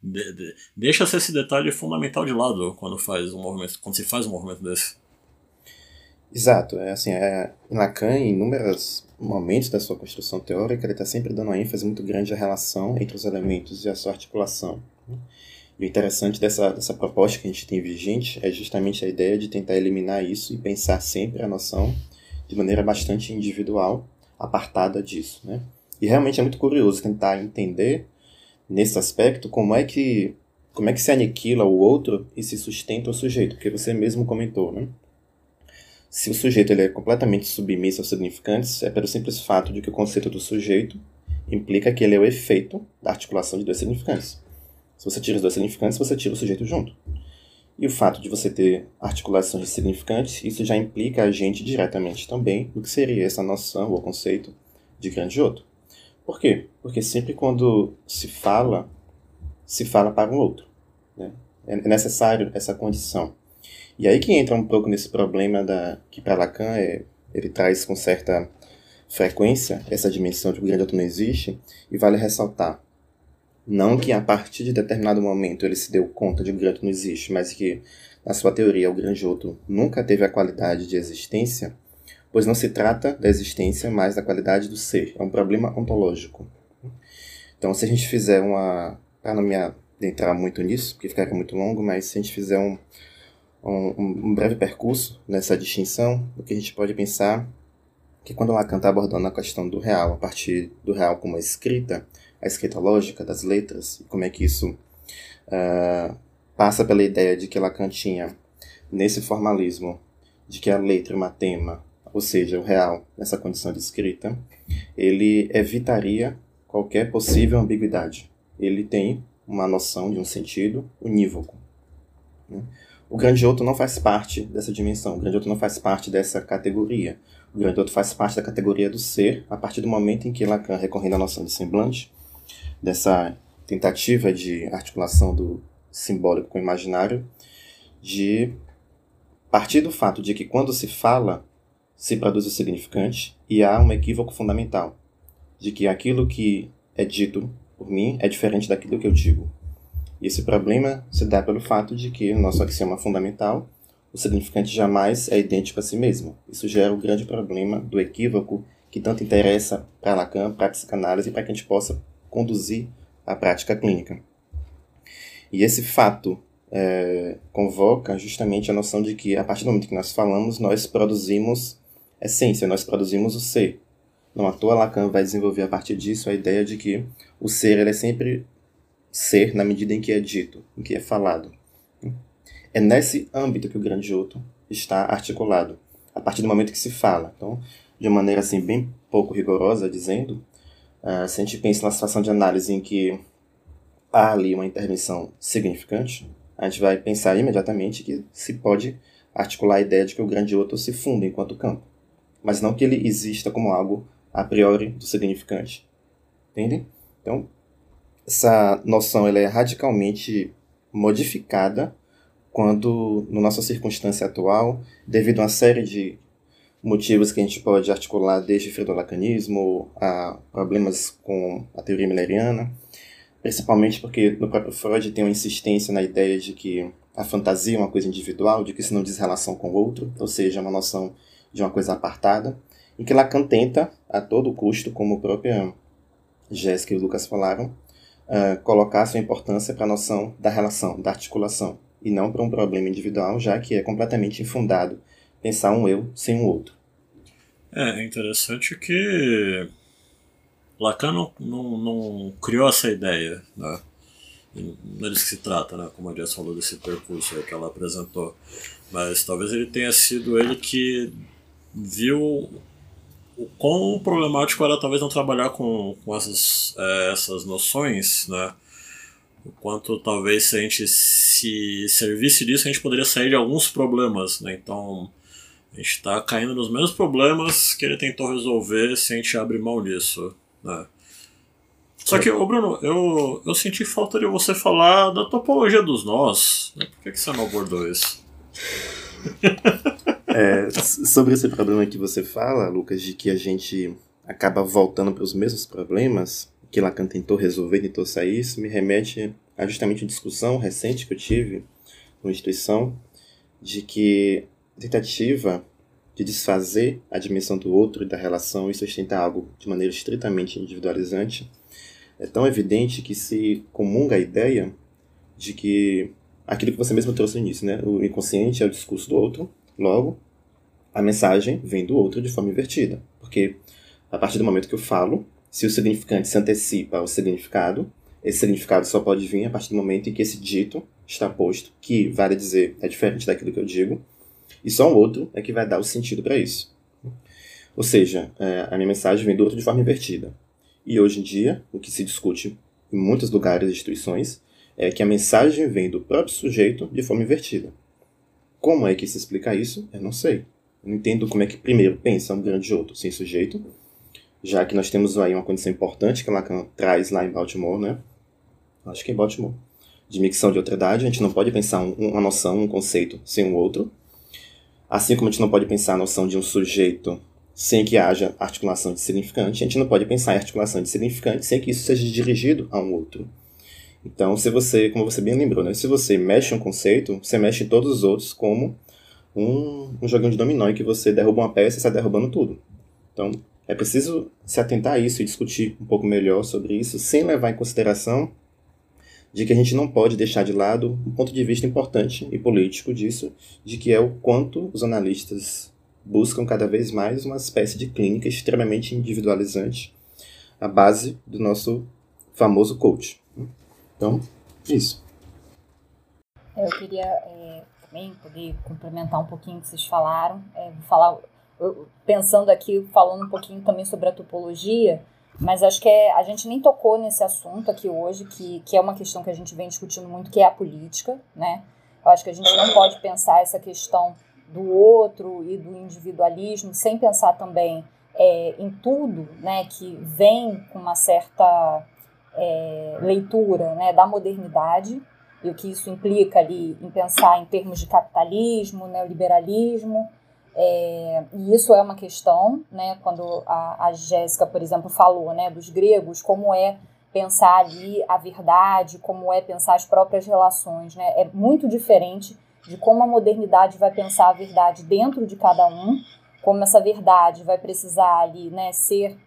de, de, deixa-se esse detalhe fundamental de lado quando faz um movimento, quando se faz um movimento desse. Exato, é assim, é, Lacan, em inúmeros momentos da sua construção teórica, ele está sempre dando uma ênfase muito grande à relação entre os elementos e a sua articulação. E o interessante dessa, dessa proposta que a gente tem vigente é justamente a ideia de tentar eliminar isso e pensar sempre a noção de maneira bastante individual, apartada disso. Né? E realmente é muito curioso tentar entender nesse aspecto como é que como é que se aniquila o outro e se sustenta o sujeito, porque você mesmo comentou, né? Se o sujeito ele é completamente submisso aos significantes, é pelo simples fato de que o conceito do sujeito implica que ele é o efeito da articulação de dois significantes. Se você tira os dois significantes, você tira o sujeito junto. E o fato de você ter articulações de significantes, isso já implica a gente diretamente também no que seria essa noção ou conceito de grande outro. Por quê? Porque sempre quando se fala, se fala para um outro. Né? É necessário essa condição. E aí que entra um pouco nesse problema da que para Lacan é, ele traz com certa frequência essa dimensão de que o grande outro não existe, e vale ressaltar não que a partir de determinado momento ele se deu conta de que o grande não existe, mas que, na sua teoria, o grande outro nunca teve a qualidade de existência, pois não se trata da existência, mas da qualidade do ser. É um problema ontológico. Então, se a gente fizer uma. Para não me adentrar muito nisso, porque ficaria muito longo, mas se a gente fizer um, um, um breve percurso nessa distinção, o que a gente pode pensar que quando Lacan está abordando a questão do real, a partir do real como escrita, a escrita lógica das letras, e como é que isso uh, passa pela ideia de que Lacan tinha, nesse formalismo, de que a letra é uma tema, ou seja, o real, nessa condição de escrita, ele evitaria qualquer possível ambiguidade. Ele tem uma noção de um sentido unívoco. Né? O grande outro não faz parte dessa dimensão, o grande outro não faz parte dessa categoria. O grande outro faz parte da categoria do ser, a partir do momento em que Lacan, recorrendo à noção de semblante, dessa tentativa de articulação do simbólico com o imaginário, de partir do fato de que quando se fala, se produz o significante e há um equívoco fundamental, de que aquilo que é dito por mim é diferente daquilo que eu digo. E esse problema se dá pelo fato de que, no nosso axioma fundamental, o significante jamais é idêntico a si mesmo. Isso gera o grande problema do equívoco que tanto interessa para Lacan, para a psicanálise e para que a gente possa conduzir a prática clínica. E esse fato é, convoca justamente a noção de que, a partir do momento que nós falamos, nós produzimos essência, nós produzimos o ser. Não à toa, Lacan vai desenvolver a partir disso a ideia de que o ser ele é sempre ser na medida em que é dito, em que é falado. É nesse âmbito que o grande outro está articulado, a partir do momento que se fala. Então, de maneira assim bem pouco rigorosa, dizendo, Uh, se a gente pensa na situação de análise em que há ali uma intervenção significante, a gente vai pensar imediatamente que se pode articular a ideia de que o grande outro se funda enquanto campo, mas não que ele exista como algo a priori do significante. Entendem? Então, essa noção ela é radicalmente modificada quando, na nossa circunstância atual, devido a uma série de motivos que a gente pode articular desde fredolacanismo a problemas com a teoria milleriana, principalmente porque no próprio Freud tem uma insistência na ideia de que a fantasia é uma coisa individual, de que isso não diz relação com o outro, ou seja, uma noção de uma coisa apartada, em que Lacan tenta, a todo custo, como o próprio Jéssica e o Lucas falaram, uh, colocar sua importância para a noção da relação, da articulação, e não para um problema individual, já que é completamente infundado pensar um eu sem um outro. É, interessante que Lacan não, não, não criou essa ideia, né? Não é disso que se trata, né? Como a Jess falou desse percurso que ela apresentou. Mas talvez ele tenha sido ele que viu o quão problemático era talvez não trabalhar com, com essas, é, essas noções, né? O quanto talvez se a gente se servisse disso, a gente poderia sair de alguns problemas, né? Então, a gente está caindo nos mesmos problemas que ele tentou resolver se a gente abre mão disso, né? Só que, ô Bruno, eu, eu senti falta de você falar da topologia dos nós. Né? Por que, que você não abordou isso? É, sobre esse problema que você fala, Lucas, de que a gente acaba voltando para os mesmos problemas que Lacan tentou resolver, tentou sair, isso me remete a justamente uma discussão recente que eu tive uma instituição de que tentativa de desfazer a dimensão do outro e da relação e sustentar algo de maneira estritamente individualizante é tão evidente que se comunga a ideia de que aquilo que você mesmo trouxe no início, né? O inconsciente é o discurso do outro, logo a mensagem vem do outro de forma invertida. Porque a partir do momento que eu falo, se o significante se antecipa ao significado, esse significado só pode vir a partir do momento em que esse dito está posto, que vale dizer é diferente daquilo que eu digo, e só um outro é que vai dar o sentido para isso. Ou seja, é, a minha mensagem vem do outro de forma invertida. E hoje em dia, o que se discute em muitos lugares e instituições é que a mensagem vem do próprio sujeito de forma invertida. Como é que se explica isso? Eu não sei. Eu não entendo como é que primeiro pensa um grande outro sem sujeito, já que nós temos aí uma condição importante que Lacan traz lá em Baltimore, né? Acho que é em Baltimore. De micção de idade, a gente não pode pensar um, uma noção, um conceito sem um outro. Assim como a gente não pode pensar a noção de um sujeito sem que haja articulação de significante. A gente não pode pensar em articulação de significante sem que isso seja dirigido a um outro. Então, se você, como você bem lembrou, né, se você mexe um conceito, você mexe em todos os outros como um, um joguinho de dominó em que você derruba uma peça e está derrubando tudo. Então, é preciso se atentar a isso e discutir um pouco melhor sobre isso, sem levar em consideração de que a gente não pode deixar de lado um ponto de vista importante e político disso, de que é o quanto os analistas buscam cada vez mais uma espécie de clínica extremamente individualizante, a base do nosso famoso coach. Então, isso. Eu queria é, também poder complementar um pouquinho o que vocês falaram, é, falar, eu, pensando aqui, falando um pouquinho também sobre a topologia, mas acho que é, a gente nem tocou nesse assunto aqui hoje, que, que é uma questão que a gente vem discutindo muito, que é a política, né? Eu acho que a gente não pode pensar essa questão do outro e do individualismo, sem pensar também é, em tudo né, que vem com uma certa é, leitura né, da modernidade e o que isso implica ali em pensar em termos de capitalismo, neoliberalismo. É, e isso é uma questão, né, quando a, a Jéssica, por exemplo, falou né, dos gregos, como é pensar ali a verdade, como é pensar as próprias relações. Né, é muito diferente de como a modernidade vai pensar a verdade dentro de cada um, como essa verdade vai precisar ali, né, ser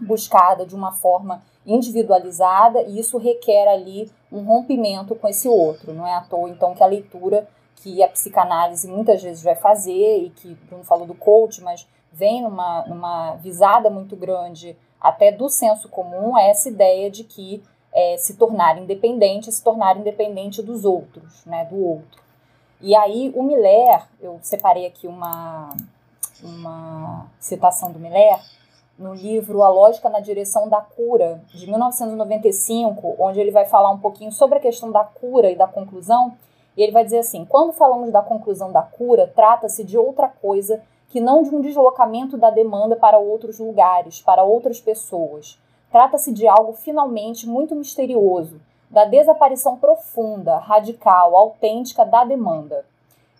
buscada de uma forma individualizada e isso requer ali um rompimento com esse outro. Não é à toa, então, que a leitura que a psicanálise muitas vezes vai fazer e que Bruno falou do coach, mas vem numa, numa visada muito grande até do senso comum, é essa ideia de que é, se tornar independente, se tornar independente dos outros, né, do outro. E aí o Miller, eu separei aqui uma, uma citação do Miller, no livro A Lógica na Direção da Cura, de 1995, onde ele vai falar um pouquinho sobre a questão da cura e da conclusão. E ele vai dizer assim: quando falamos da conclusão da cura, trata-se de outra coisa que não de um deslocamento da demanda para outros lugares, para outras pessoas. Trata-se de algo finalmente muito misterioso, da desaparição profunda, radical, autêntica da demanda.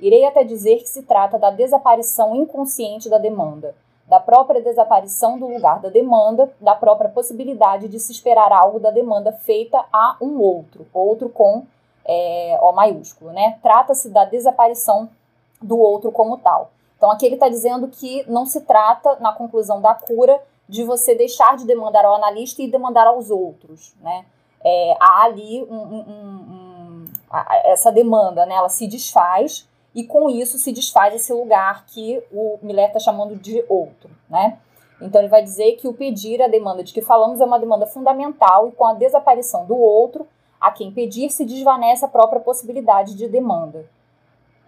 Irei até dizer que se trata da desaparição inconsciente da demanda, da própria desaparição do lugar da demanda, da própria possibilidade de se esperar algo da demanda feita a um outro, outro com é, O maiúsculo, né? Trata-se da desaparição do outro como tal. Então aqui ele está dizendo que não se trata, na conclusão da cura, de você deixar de demandar ao analista e demandar aos outros, né? é, há ali um, um, um, essa demanda, né? ela se desfaz e com isso se desfaz esse lugar que o Miller está chamando de outro. Né? Então ele vai dizer que o pedir, a demanda de que falamos, é uma demanda fundamental e com a desaparição do outro, a quem pedir se desvanece a própria possibilidade de demanda.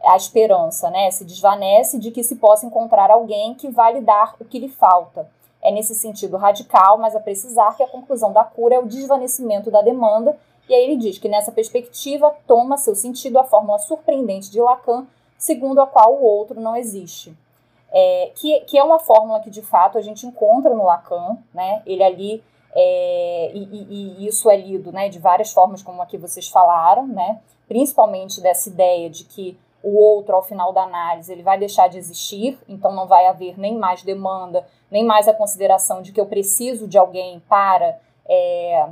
A esperança, né, se desvanece de que se possa encontrar alguém que vá lhe dar o que lhe falta. É nesse sentido radical, mas a precisar que a conclusão da cura é o desvanecimento da demanda, e aí ele diz que nessa perspectiva toma seu sentido a fórmula surpreendente de Lacan, segundo a qual o outro não existe é, que, que é uma fórmula que de fato a gente encontra no Lacan, né? Ele ali é, e, e, e, isso é lido, né, de várias formas, como aqui vocês falaram, né? Principalmente dessa ideia de que o outro, ao final da análise, ele vai deixar de existir, então não vai haver nem mais demanda, nem mais a consideração de que eu preciso de alguém para é,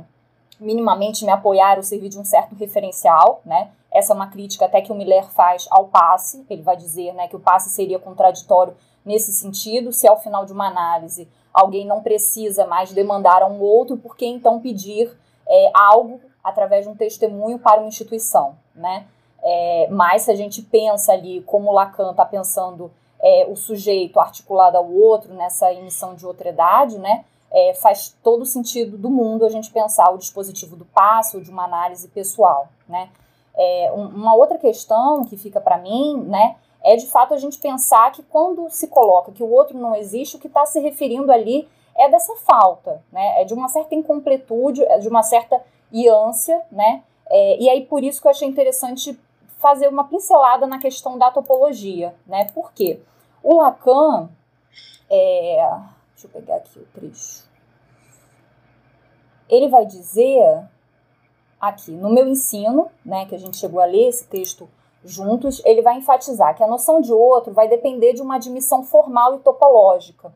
minimamente me apoiar ou servir de um certo referencial, né? Essa é uma crítica até que o Miller faz ao passe, ele vai dizer né, que o passe seria contraditório nesse sentido, se ao final de uma análise alguém não precisa mais demandar a um outro, por que então pedir é, algo através de um testemunho para uma instituição, né? É, mas se a gente pensa ali como Lacan está pensando é, o sujeito articulado ao outro nessa emissão de outredade, né? É, faz todo sentido do mundo a gente pensar o dispositivo do passo de uma análise pessoal, né? É, um, uma outra questão que fica para mim, né, é de fato a gente pensar que quando se coloca que o outro não existe, o que está se referindo ali é dessa falta, né? É de uma certa incompletude, é de uma certa iância, né? É, e aí por isso que eu achei interessante fazer uma pincelada na questão da topologia, né? Por quê? O Lacan, é, deixa eu pegar aqui o trecho, ele vai dizer aqui no meu ensino, né, que a gente chegou a ler esse texto juntos, ele vai enfatizar que a noção de outro vai depender de uma admissão formal e topológica,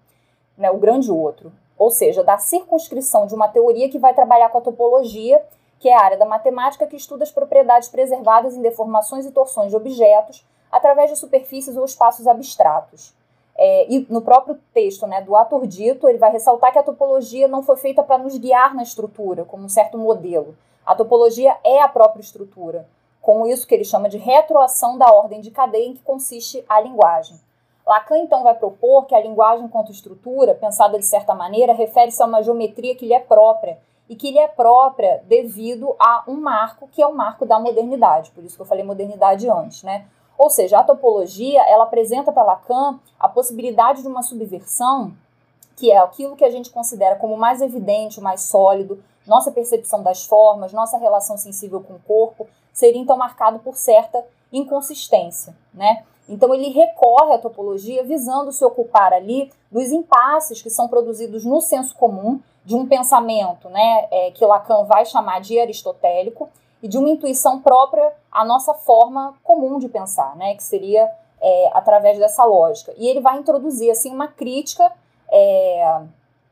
né, o grande outro, ou seja, da circunscrição de uma teoria que vai trabalhar com a topologia, que é a área da matemática que estuda as propriedades preservadas em deformações e torções de objetos através de superfícies ou espaços abstratos. É, e no próprio texto né, do ator dito, ele vai ressaltar que a topologia não foi feita para nos guiar na estrutura, como um certo modelo. A topologia é a própria estrutura, com isso que ele chama de retroação da ordem de cadeia em que consiste a linguagem. Lacan então vai propor que a linguagem enquanto estrutura, pensada de certa maneira, refere-se a uma geometria que lhe é própria e que lhe é própria devido a um marco que é o marco da modernidade. Por isso que eu falei modernidade antes, né? Ou seja, a topologia ela apresenta para Lacan a possibilidade de uma subversão que é aquilo que a gente considera como mais evidente, mais sólido, nossa percepção das formas, nossa relação sensível com o corpo, seria então marcado por certa inconsistência, né? Então ele recorre à topologia visando se ocupar ali dos impasses que são produzidos no senso comum de um pensamento, né, é, que Lacan vai chamar de aristotélico e de uma intuição própria à nossa forma comum de pensar, né, que seria é, através dessa lógica. E ele vai introduzir assim uma crítica é,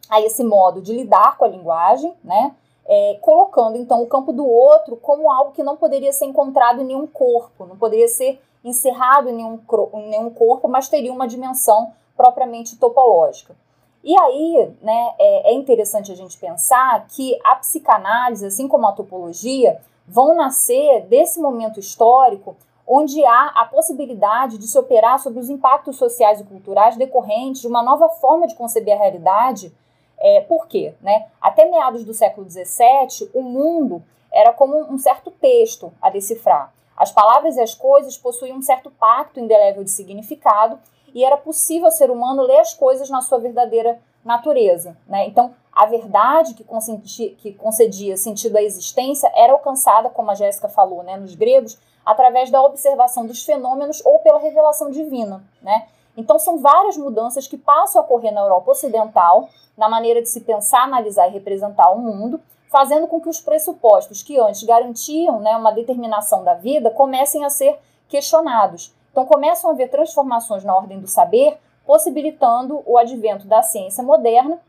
a esse modo de lidar com a linguagem, né, é, colocando então o campo do outro como algo que não poderia ser encontrado em nenhum corpo, não poderia ser encerrado em nenhum, em nenhum corpo, mas teria uma dimensão propriamente topológica. E aí, né, é, é interessante a gente pensar que a psicanálise, assim como a topologia, vão nascer desse momento histórico onde há a possibilidade de se operar sobre os impactos sociais e culturais decorrentes de uma nova forma de conceber a realidade é, por quê? Né? Até meados do século XVII, o mundo era como um certo texto a decifrar. As palavras e as coisas possuíam um certo pacto indelével de significado e era possível ao ser humano ler as coisas na sua verdadeira natureza. Né? Então, a verdade que, que concedia sentido à existência era alcançada, como a Jéssica falou, né, nos gregos, através da observação dos fenômenos ou pela revelação divina. Né? Então, são várias mudanças que passam a ocorrer na Europa Ocidental na maneira de se pensar, analisar e representar o mundo, fazendo com que os pressupostos que antes garantiam né, uma determinação da vida comecem a ser questionados. Então, começam a haver transformações na ordem do saber, possibilitando o advento da ciência moderna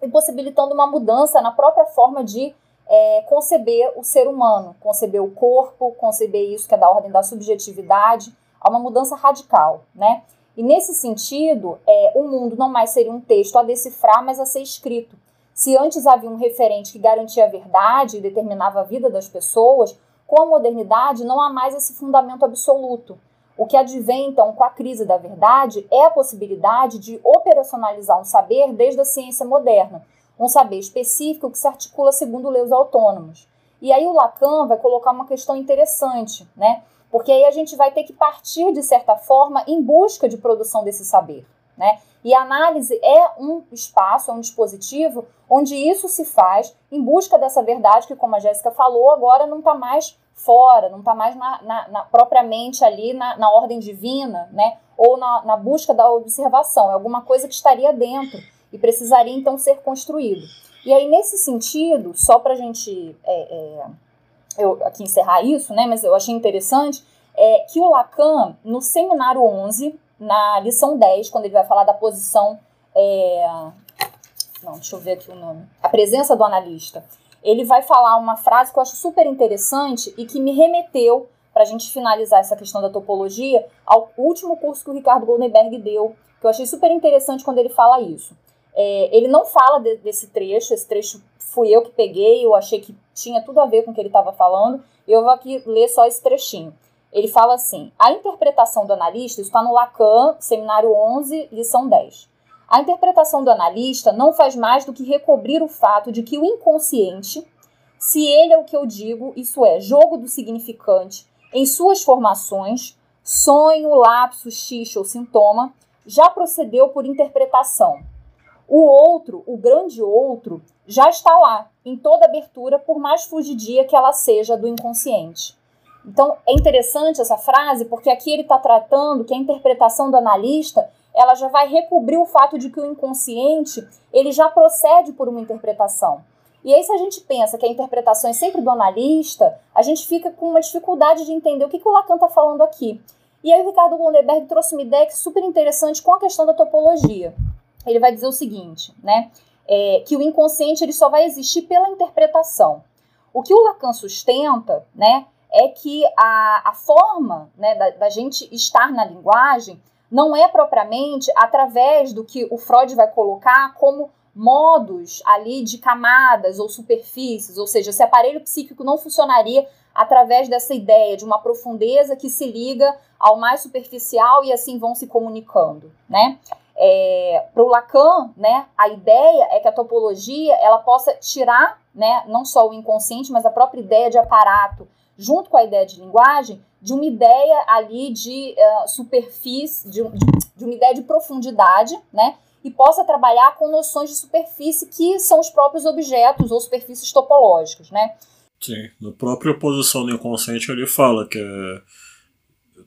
e possibilitando uma mudança na própria forma de é, conceber o ser humano, conceber o corpo, conceber isso que é da ordem da subjetividade, há uma mudança radical, né? E nesse sentido, é, o mundo não mais seria um texto a decifrar, mas a ser escrito. Se antes havia um referente que garantia a verdade e determinava a vida das pessoas, com a modernidade não há mais esse fundamento absoluto. O que advém, então, com a crise da verdade é a possibilidade de operacionalizar um saber desde a ciência moderna, um saber específico que se articula segundo leis autônomos. E aí o Lacan vai colocar uma questão interessante, né? Porque aí a gente vai ter que partir, de certa forma, em busca de produção desse saber, né? E a análise é um espaço, é um dispositivo onde isso se faz em busca dessa verdade que, como a Jéssica falou, agora não está mais fora, não está mais na, na, na, propriamente ali na, na ordem divina, né? Ou na, busca da observação. É alguma coisa que estaria dentro e precisaria então ser construído. E aí, nesse sentido, só para a gente é, é, eu, aqui encerrar isso, né? Mas eu achei interessante é, que o Lacan, no seminário 11, na lição 10, quando ele vai falar da posição. É... Não, deixa eu ver aqui o nome. A presença do analista. Ele vai falar uma frase que eu acho super interessante e que me remeteu, para a gente finalizar essa questão da topologia, ao último curso que o Ricardo Goldenberg deu, que eu achei super interessante quando ele fala isso. É, ele não fala de, desse trecho, esse trecho fui eu que peguei, eu achei que tinha tudo a ver com o que ele estava falando, eu vou aqui ler só esse trechinho. Ele fala assim: a interpretação do analista, está no Lacan, seminário 11, lição 10. A interpretação do analista não faz mais do que recobrir o fato de que o inconsciente, se ele é o que eu digo, isso é, jogo do significante, em suas formações, sonho, lapso, xixi ou sintoma, já procedeu por interpretação. O outro, o grande outro, já está lá, em toda abertura, por mais fugidia que ela seja do inconsciente. Então é interessante essa frase porque aqui ele está tratando que a interpretação do analista ela já vai recobrir o fato de que o inconsciente ele já procede por uma interpretação. E aí, se a gente pensa que a interpretação é sempre do analista, a gente fica com uma dificuldade de entender o que, que o Lacan está falando aqui. E aí, o Ricardo Gonderberg trouxe uma ideia é super interessante com a questão da topologia. Ele vai dizer o seguinte, né? É, que o inconsciente ele só vai existir pela interpretação. O que o Lacan sustenta, né, é que a, a forma né, da, da gente estar na linguagem não é propriamente através do que o Freud vai colocar como modos ali de camadas ou superfícies, ou seja, esse aparelho psíquico não funcionaria através dessa ideia de uma profundeza que se liga ao mais superficial e assim vão se comunicando, né? É, Para o Lacan, né, a ideia é que a topologia ela possa tirar, né, não só o inconsciente, mas a própria ideia de aparato junto com a ideia de linguagem, de uma ideia ali de uh, superfície, de, de, uma ideia de profundidade, né? E possa trabalhar com noções de superfície que são os próprios objetos ou superfícies topológicas, né? Sim, na própria oposição do inconsciente ele fala que é,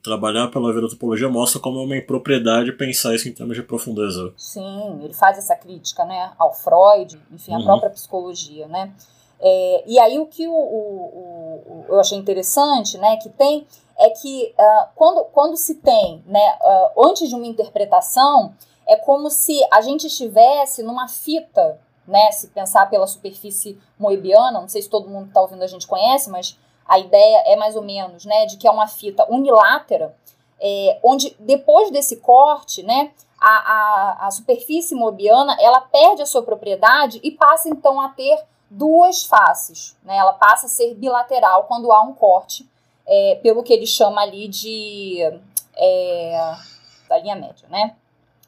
trabalhar pela vida topologia mostra como é uma impropriedade pensar isso em termos de profundeza. Sim, ele faz essa crítica, né, ao Freud, enfim, à uhum. própria psicologia, né? É, e aí o que o, o, o, eu achei interessante, né, que tem, é que uh, quando, quando se tem, né, uh, antes de uma interpretação, é como se a gente estivesse numa fita, né, se pensar pela superfície moebiana, não sei se todo mundo que está ouvindo a gente conhece, mas a ideia é mais ou menos, né, de que é uma fita unilátera, é, onde depois desse corte, né, a, a, a superfície moebiana, ela perde a sua propriedade e passa então a ter duas faces, né? Ela passa a ser bilateral quando há um corte, é, pelo que ele chama ali de é, da linha média, né?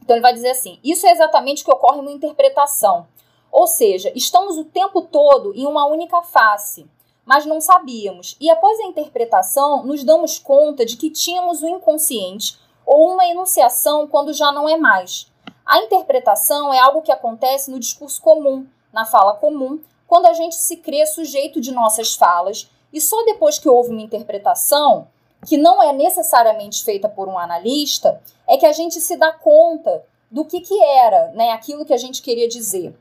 Então ele vai dizer assim: isso é exatamente o que ocorre na interpretação. Ou seja, estamos o tempo todo em uma única face, mas não sabíamos. E após a interpretação, nos damos conta de que tínhamos o inconsciente ou uma enunciação quando já não é mais. A interpretação é algo que acontece no discurso comum, na fala comum, quando a gente se crê sujeito de nossas falas e só depois que houve uma interpretação, que não é necessariamente feita por um analista, é que a gente se dá conta do que, que era né, aquilo que a gente queria dizer.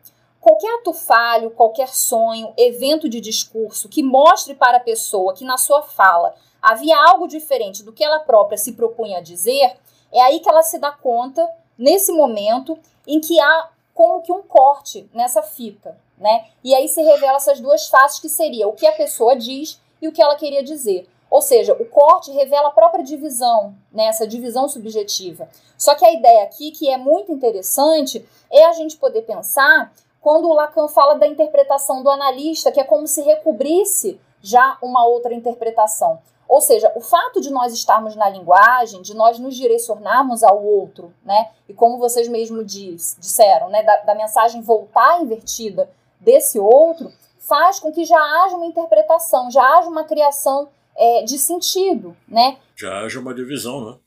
Qualquer ato falho, qualquer sonho, evento de discurso que mostre para a pessoa que na sua fala havia algo diferente do que ela própria se propunha a dizer, é aí que ela se dá conta, nesse momento, em que há como que um corte nessa fita né? E aí se revela essas duas faces que seria o que a pessoa diz e o que ela queria dizer. Ou seja, o corte revela a própria divisão, né, essa divisão subjetiva. Só que a ideia aqui, que é muito interessante, é a gente poder pensar quando o Lacan fala da interpretação do analista, que é como se recobrisse já uma outra interpretação. Ou seja, o fato de nós estarmos na linguagem, de nós nos direcionarmos ao outro, né? E como vocês mesmos diz, disseram, né? Da, da, mensagem voltar invertida desse outro, faz com que já haja uma interpretação, já haja uma criação é, de sentido, né? Já haja uma divisão, né?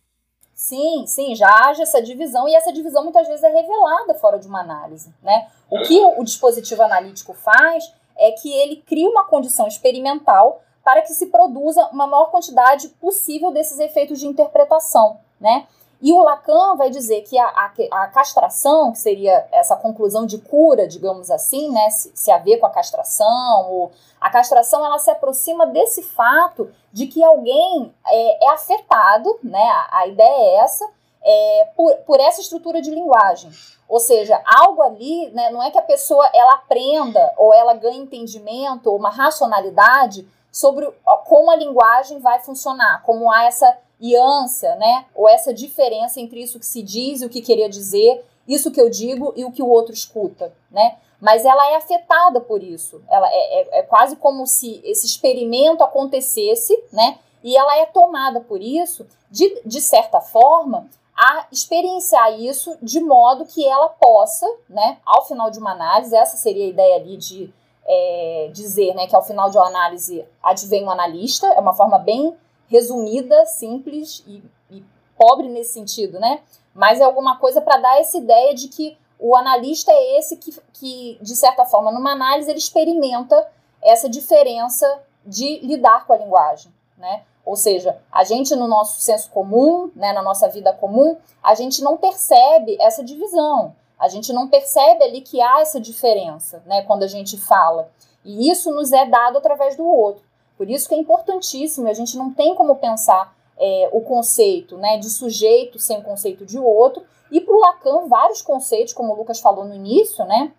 Sim, sim, já haja essa divisão e essa divisão muitas vezes é revelada fora de uma análise, né? O que o dispositivo analítico faz é que ele cria uma condição experimental para que se produza uma maior quantidade possível desses efeitos de interpretação, né? E o Lacan vai dizer que a, a, a, castração, que seria essa conclusão de cura, digamos assim, né, se, se a ver com a castração, ou a castração ela se aproxima desse fato de que alguém é, é afetado, né, a, a, ideia é essa, é, por, por essa estrutura de linguagem. Ou seja, algo ali, né, não é que a pessoa ela aprenda ou ela ganhe entendimento ou uma racionalidade sobre como a linguagem vai funcionar, como há essa iância, né? Ou essa diferença entre isso que se diz e o que queria dizer, isso que eu digo e o que o outro escuta, né? Mas ela é afetada por isso. Ela é, é, é quase como se esse experimento acontecesse, né? E ela é tomada por isso, de, de certa forma, a experienciar isso de modo que ela possa, né, ao final de uma análise, essa seria a ideia ali de é, dizer né, que ao final de uma análise advém um analista, é uma forma bem resumida, simples e, e pobre nesse sentido, né? Mas é alguma coisa para dar essa ideia de que o analista é esse que, que, de certa forma, numa análise, ele experimenta essa diferença de lidar com a linguagem, né? Ou seja, a gente no nosso senso comum, né, na nossa vida comum, a gente não percebe essa divisão. A gente não percebe ali que há essa diferença, né, quando a gente fala. E isso nos é dado através do outro. Por isso que é importantíssimo, a gente não tem como pensar é, o conceito né, de sujeito sem o conceito de outro. E para o Lacan, vários conceitos, como o Lucas falou no início, né,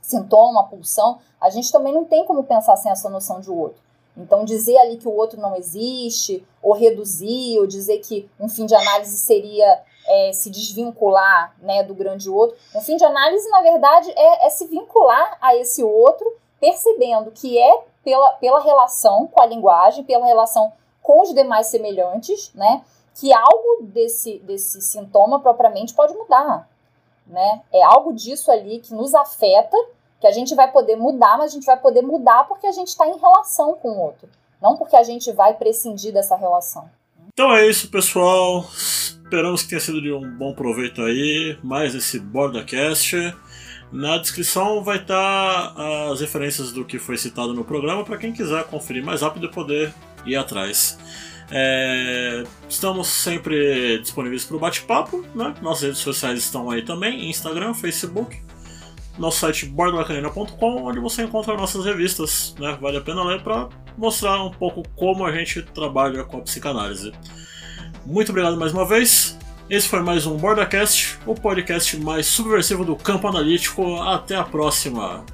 sintoma, pulsão, a gente também não tem como pensar sem essa noção de outro. Então, dizer ali que o outro não existe, ou reduzir, ou dizer que um fim de análise seria é, se desvincular né, do grande outro. Um fim de análise, na verdade, é, é se vincular a esse outro, percebendo que é pela, pela relação com a linguagem, pela relação com os demais semelhantes, né? Que algo desse, desse sintoma propriamente pode mudar, né? É algo disso ali que nos afeta, que a gente vai poder mudar, mas a gente vai poder mudar porque a gente está em relação com o outro, não porque a gente vai prescindir dessa relação. Então é isso, pessoal. Esperamos que tenha sido de um bom proveito aí. Mais esse BordaCast. Na descrição vai estar as referências do que foi citado no programa para quem quiser conferir mais rápido e poder ir atrás. É, estamos sempre disponíveis para o bate-papo, né? Nossas redes sociais estão aí também, Instagram, Facebook, nosso site bordoacanina.com, onde você encontra nossas revistas, né? Vale a pena ler para mostrar um pouco como a gente trabalha com a psicanálise. Muito obrigado mais uma vez. Esse foi mais um BordaCast, o podcast mais subversivo do campo analítico. Até a próxima!